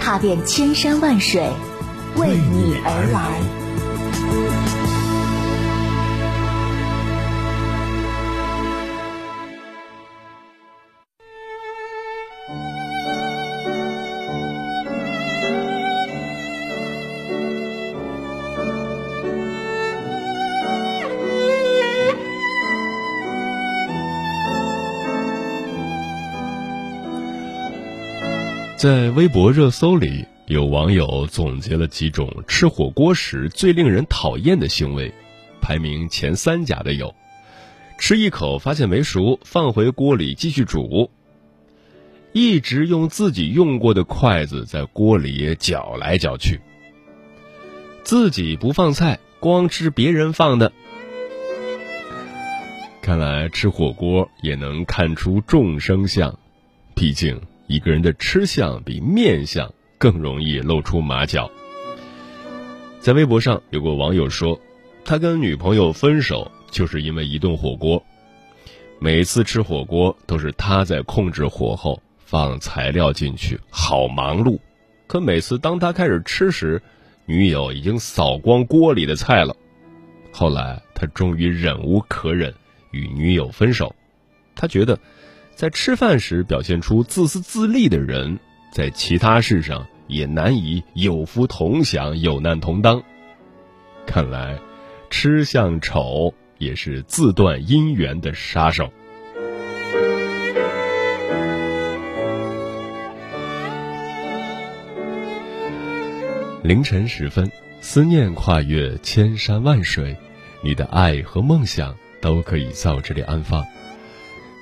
踏遍千山万水，为你而来。在微博热搜里，有网友总结了几种吃火锅时最令人讨厌的行为，排名前三甲的有：吃一口发现没熟，放回锅里继续煮；一直用自己用过的筷子在锅里搅来搅去；自己不放菜，光吃别人放的。看来吃火锅也能看出众生相，毕竟。一个人的吃相比面相更容易露出马脚。在微博上有个网友说，他跟女朋友分手就是因为一顿火锅。每次吃火锅都是他在控制火候，放材料进去，好忙碌。可每次当他开始吃时，女友已经扫光锅里的菜了。后来他终于忍无可忍，与女友分手。他觉得。在吃饭时表现出自私自利的人，在其他事上也难以有福同享、有难同当。看来，吃相丑也是自断姻缘的杀手。凌晨时分，思念跨越千山万水，你的爱和梦想都可以在这里安放。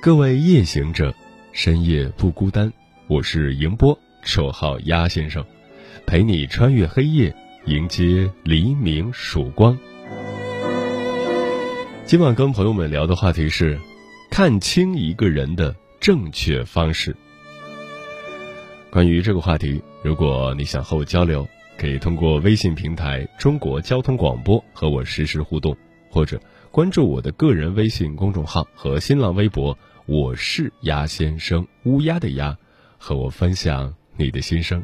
各位夜行者，深夜不孤单。我是迎波，绰号鸭先生，陪你穿越黑夜，迎接黎明曙光。今晚跟朋友们聊的话题是：看清一个人的正确方式。关于这个话题，如果你想和我交流，可以通过微信平台“中国交通广播”和我实时互动，或者关注我的个人微信公众号和新浪微博。我是鸭先生，乌鸦的鸭，和我分享你的心声。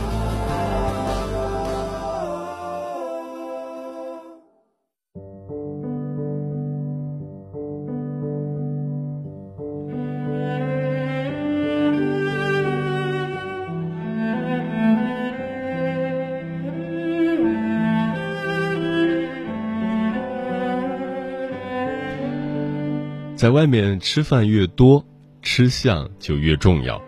在外面吃饭越多，吃相就越重要。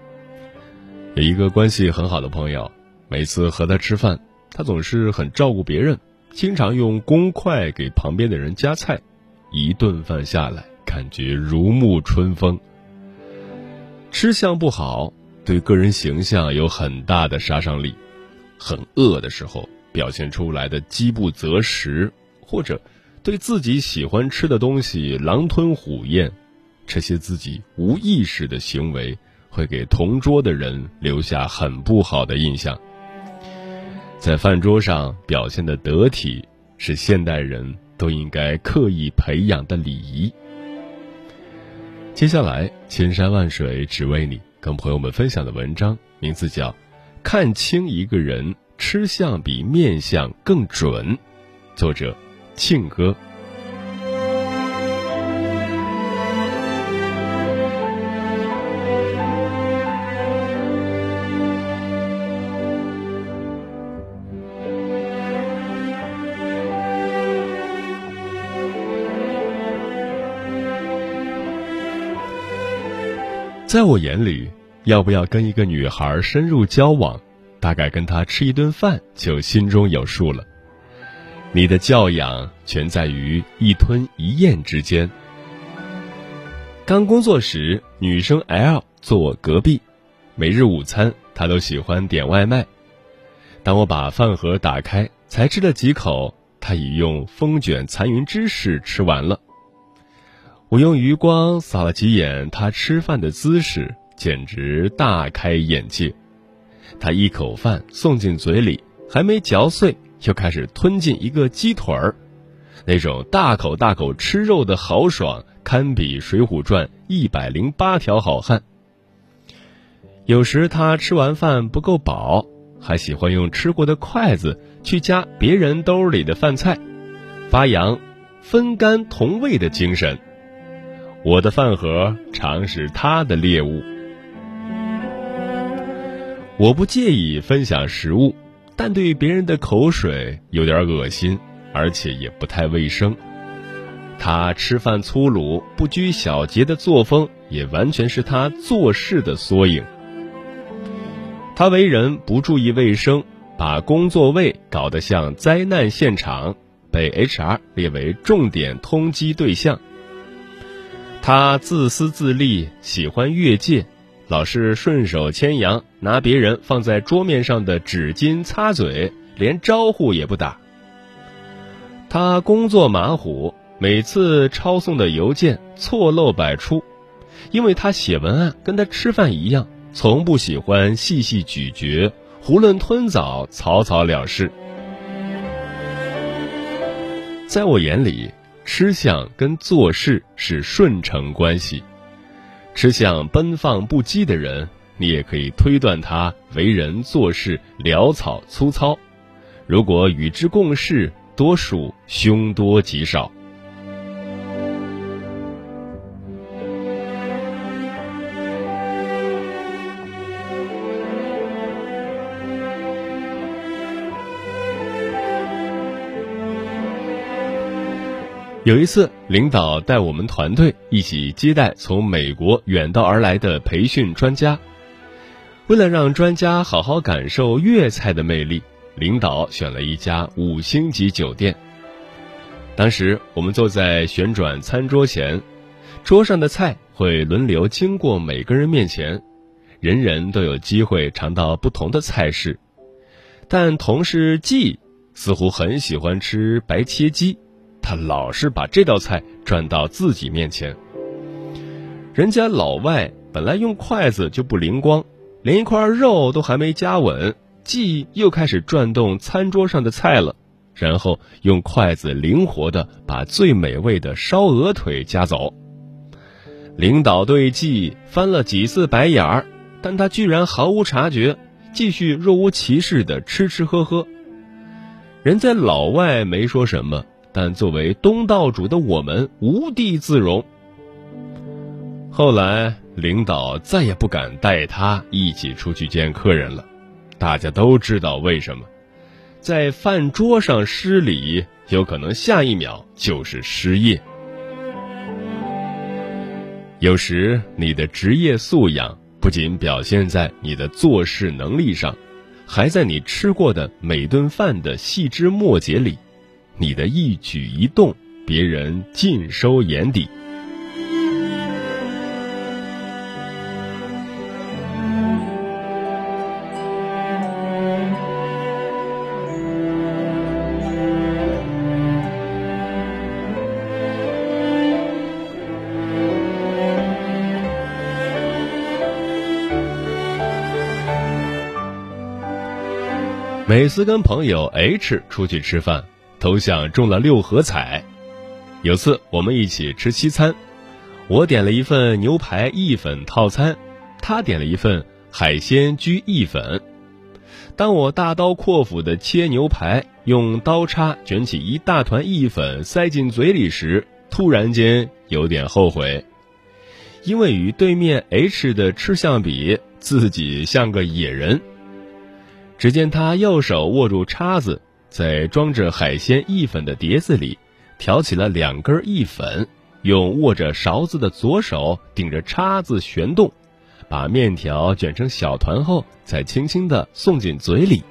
有一个关系很好的朋友，每次和他吃饭，他总是很照顾别人，经常用公筷给旁边的人夹菜，一顿饭下来，感觉如沐春风。吃相不好，对个人形象有很大的杀伤力。很饿的时候，表现出来的饥不择食，或者。对自己喜欢吃的东西狼吞虎咽，这些自己无意识的行为会给同桌的人留下很不好的印象。在饭桌上表现的得体，是现代人都应该刻意培养的礼仪。接下来，千山万水只为你，跟朋友们分享的文章名字叫《看清一个人吃相比面相更准》，作者。庆哥，在我眼里，要不要跟一个女孩深入交往，大概跟她吃一顿饭就心中有数了。你的教养全在于一吞一咽之间。刚工作时，女生 L 坐我隔壁，每日午餐她都喜欢点外卖。当我把饭盒打开，才吃了几口，她已用风卷残云之势吃完了。我用余光扫了几眼她吃饭的姿势，简直大开眼界。她一口饭送进嘴里，还没嚼碎。就开始吞进一个鸡腿儿，那种大口大口吃肉的豪爽，堪比《水浒传》一百零八条好汉。有时他吃完饭不够饱，还喜欢用吃过的筷子去夹别人兜里的饭菜，发扬分甘同味的精神。我的饭盒常是他的猎物，我不介意分享食物。但对别人的口水有点恶心，而且也不太卫生。他吃饭粗鲁、不拘小节的作风，也完全是他做事的缩影。他为人不注意卫生，把工作位搞得像灾难现场，被 HR 列为重点通缉对象。他自私自利，喜欢越界。老是顺手牵羊，拿别人放在桌面上的纸巾擦嘴，连招呼也不打。他工作马虎，每次抄送的邮件错漏百出，因为他写文案跟他吃饭一样，从不喜欢细细咀嚼，囫囵吞枣，草草了事。在我眼里，吃相跟做事是顺承关系。吃相奔放不羁的人，你也可以推断他为人做事潦草粗糙。如果与之共事，多数凶多吉少。有一次，领导带我们团队一起接待从美国远道而来的培训专家。为了让专家好好感受粤菜的魅力，领导选了一家五星级酒店。当时我们坐在旋转餐桌前，桌上的菜会轮流经过每个人面前，人人都有机会尝到不同的菜式。但同事季似乎很喜欢吃白切鸡，他老是把这道菜转到自己面前。人家老外本来用筷子就不灵光，连一块肉都还没夹稳，季又开始转动餐桌上的菜了。然后用筷子灵活的把最美味的烧鹅腿夹走。领导对季翻了几次白眼儿，但他居然毫无察觉，继续若无其事的吃吃喝喝。人在老外没说什么，但作为东道主的我们无地自容。后来领导再也不敢带他一起出去见客人了，大家都知道为什么。在饭桌上失礼，有可能下一秒就是失业。有时你的职业素养不仅表现在你的做事能力上，还在你吃过的每顿饭的细枝末节里，你的一举一动，别人尽收眼底。每次跟朋友 H 出去吃饭，都像中了六合彩。有次我们一起吃西餐，我点了一份牛排意粉套餐，他点了一份海鲜焗意粉。当我大刀阔斧的切牛排，用刀叉卷起一大团意粉塞进嘴里时，突然间有点后悔，因为与对面 H 的吃相比，自己像个野人。只见他右手握住叉子，在装着海鲜意粉的碟子里，挑起了两根意粉，用握着勺子的左手顶着叉子旋动，把面条卷成小团后，再轻轻地送进嘴里。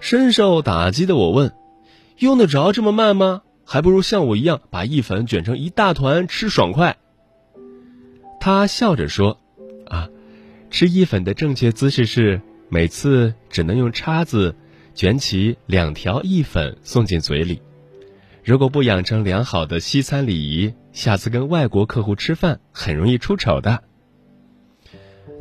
深受打击的我问：“用得着这么慢吗？还不如像我一样把意粉卷成一大团吃爽快。”他笑着说：“啊，吃意粉的正确姿势是。”每次只能用叉子卷起两条意粉送进嘴里，如果不养成良好的西餐礼仪，下次跟外国客户吃饭很容易出丑的。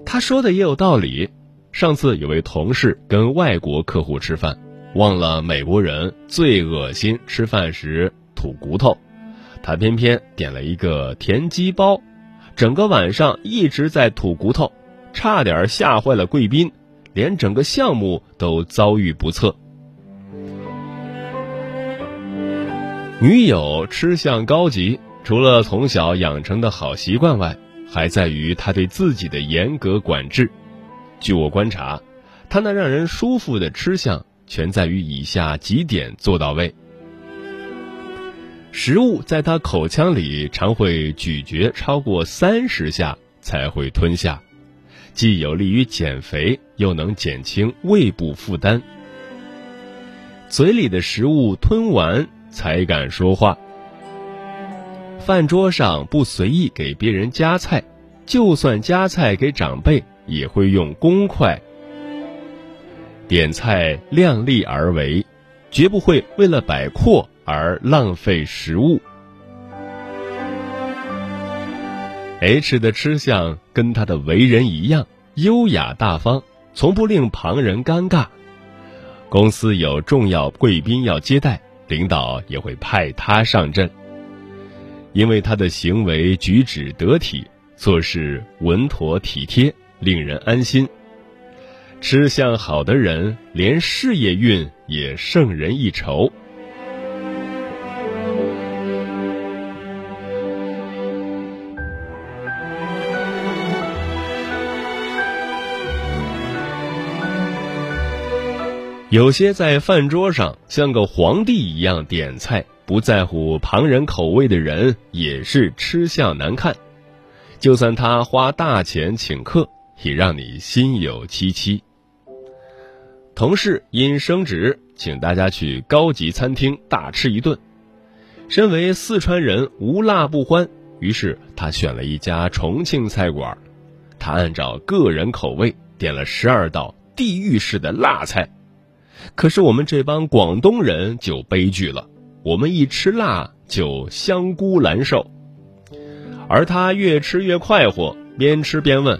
他说的也有道理。上次有位同事跟外国客户吃饭，忘了美国人最恶心吃饭时吐骨头，他偏偏点了一个田鸡包，整个晚上一直在吐骨头，差点吓坏了贵宾。连整个项目都遭遇不测。女友吃相高级，除了从小养成的好习惯外，还在于她对自己的严格管制。据我观察，她那让人舒服的吃相，全在于以下几点做到位：食物在她口腔里常会咀嚼超过三十下才会吞下。既有利于减肥，又能减轻胃部负担。嘴里的食物吞完才敢说话。饭桌上不随意给别人夹菜，就算夹菜给长辈，也会用公筷。点菜量力而为，绝不会为了摆阔而浪费食物。H 的吃相跟他的为人一样，优雅大方，从不令旁人尴尬。公司有重要贵宾要接待，领导也会派他上阵。因为他的行为举止得体，做事稳妥体贴，令人安心。吃相好的人，连事业运也胜人一筹。有些在饭桌上像个皇帝一样点菜，不在乎旁人口味的人，也是吃相难看。就算他花大钱请客，也让你心有戚戚。同事因升职，请大家去高级餐厅大吃一顿，身为四川人，无辣不欢，于是他选了一家重庆菜馆。他按照个人口味点了十二道地狱式的辣菜。可是我们这帮广东人就悲剧了，我们一吃辣就香菇难受。而他越吃越快活，边吃边问：“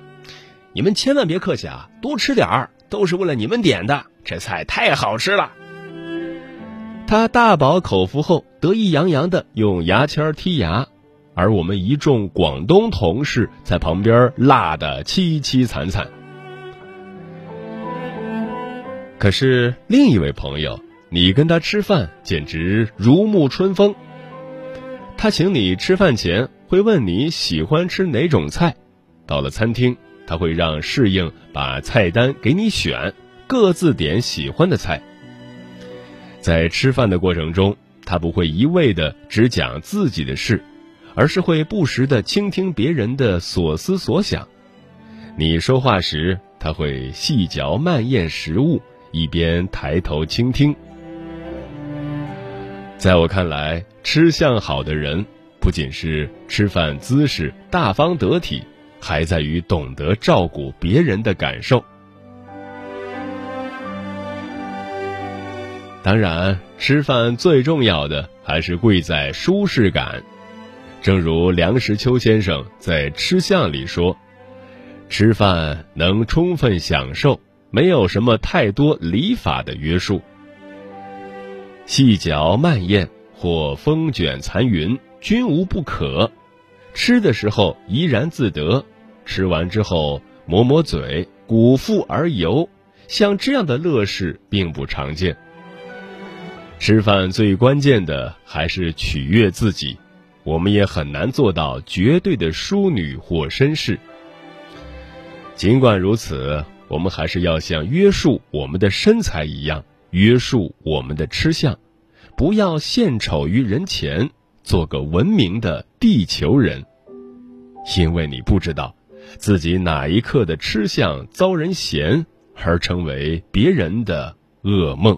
你们千万别客气啊，多吃点儿，都是为了你们点的，这菜太好吃了。”他大饱口福后，得意洋洋的用牙签剔牙，而我们一众广东同事在旁边辣得凄凄惨惨。可是另一位朋友，你跟他吃饭简直如沐春风。他请你吃饭前会问你喜欢吃哪种菜，到了餐厅他会让侍应把菜单给你选，各自点喜欢的菜。在吃饭的过程中，他不会一味的只讲自己的事，而是会不时的倾听别人的所思所想。你说话时，他会细嚼慢咽食物，一边抬头倾听。在我看来，吃相好的人，不仅是吃饭姿势大方得体，还在于懂得照顾别人的感受。当然，吃饭最重要的还是贵在舒适感。正如梁实秋先生在《吃相》里说：“吃饭能充分享受，没有什么太多礼法的约束。细嚼慢咽或风卷残云均无不可。吃的时候怡然自得，吃完之后抹抹嘴，鼓腹而游，像这样的乐事并不常见。”吃饭最关键的还是取悦自己，我们也很难做到绝对的淑女或绅士。尽管如此，我们还是要像约束我们的身材一样约束我们的吃相，不要献丑于人前，做个文明的地球人。因为你不知道，自己哪一刻的吃相遭人嫌，而成为别人的噩梦。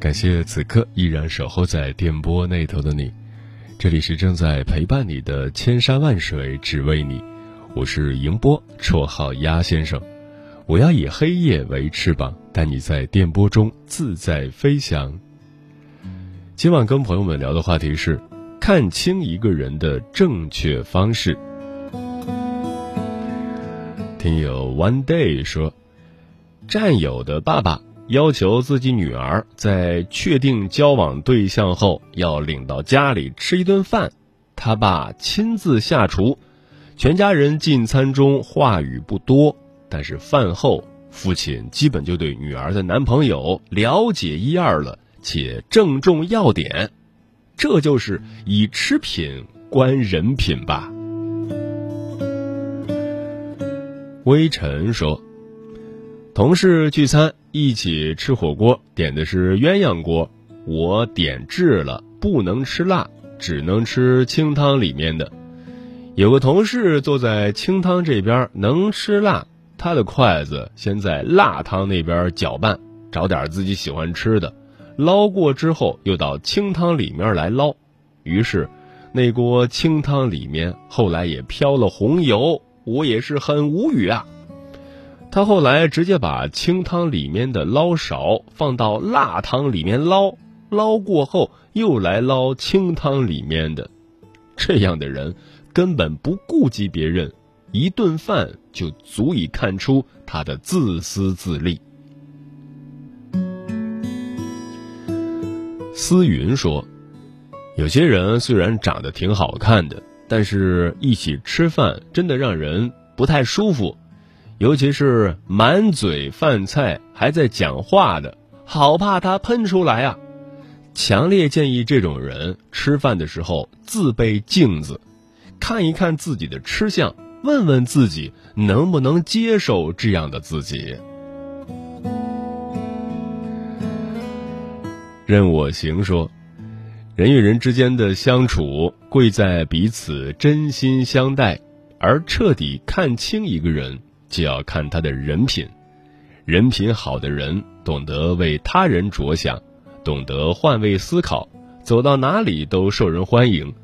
感谢此刻依然守候在电波那头的你，这里是正在陪伴你的千山万水只为你，我是迎波，绰号鸭先生，我要以黑夜为翅膀，带你在电波中自在飞翔。今晚跟朋友们聊的话题是看清一个人的正确方式。听友 One Day 说，战友的爸爸。要求自己女儿在确定交往对象后要领到家里吃一顿饭，他爸亲自下厨，全家人进餐中话语不多，但是饭后父亲基本就对女儿的男朋友了解一二了，且正中要点，这就是以吃品观人品吧。微臣说。同事聚餐，一起吃火锅，点的是鸳鸯锅。我点痣了，不能吃辣，只能吃清汤里面的。有个同事坐在清汤这边，能吃辣，他的筷子先在辣汤那边搅拌，找点自己喜欢吃的，捞过之后又到清汤里面来捞。于是，那锅清汤里面后来也飘了红油，我也是很无语啊。他后来直接把清汤里面的捞勺放到辣汤里面捞，捞过后又来捞清汤里面的，这样的人根本不顾及别人，一顿饭就足以看出他的自私自利。思云说：“有些人虽然长得挺好看的，但是一起吃饭真的让人不太舒服，尤其是满嘴饭菜还在讲话的，好怕他喷出来啊！强烈建议这种人吃饭的时候自备镜子，看一看自己的吃相，问问自己能不能接受这样的自己。任我行说。人与人之间的相处，贵在彼此真心相待，而彻底看清一个人，就要看他的人品。人品好的人，懂得为他人着想，懂得换位思考，走到哪里都受人欢迎。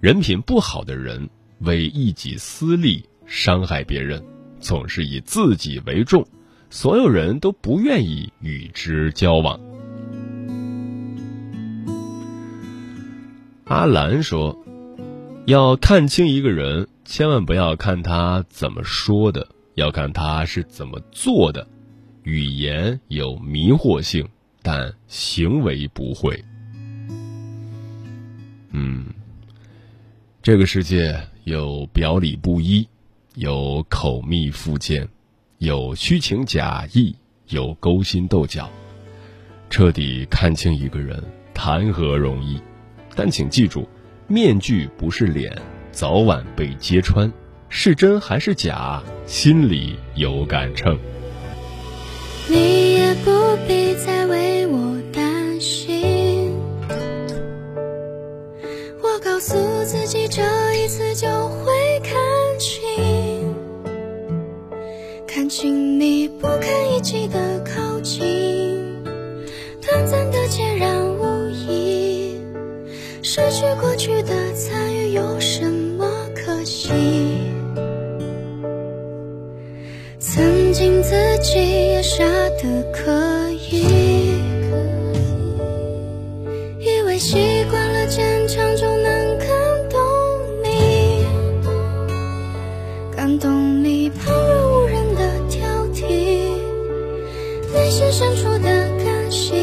人品不好的人，为一己私利，伤害别人，总是以自己为重，所有人都不愿意与之交往。阿兰说：“要看清一个人，千万不要看他怎么说的，要看他是怎么做的。语言有迷惑性，但行为不会。嗯，这个世界有表里不一，有口蜜腹剑，有虚情假意，有勾心斗角。彻底看清一个人，谈何容易？”但请记住，面具不是脸，早晚被揭穿。是真还是假，心里有杆秤。你也不必再为我担心，我告诉自己这一次就会看清，看清你不堪一击的靠近，短暂的孑然无依。失去过去的参与有什么信自己也傻得可以，以为习惯了坚强就能感动你，感动你旁若无人的挑剔，内心深处的感性，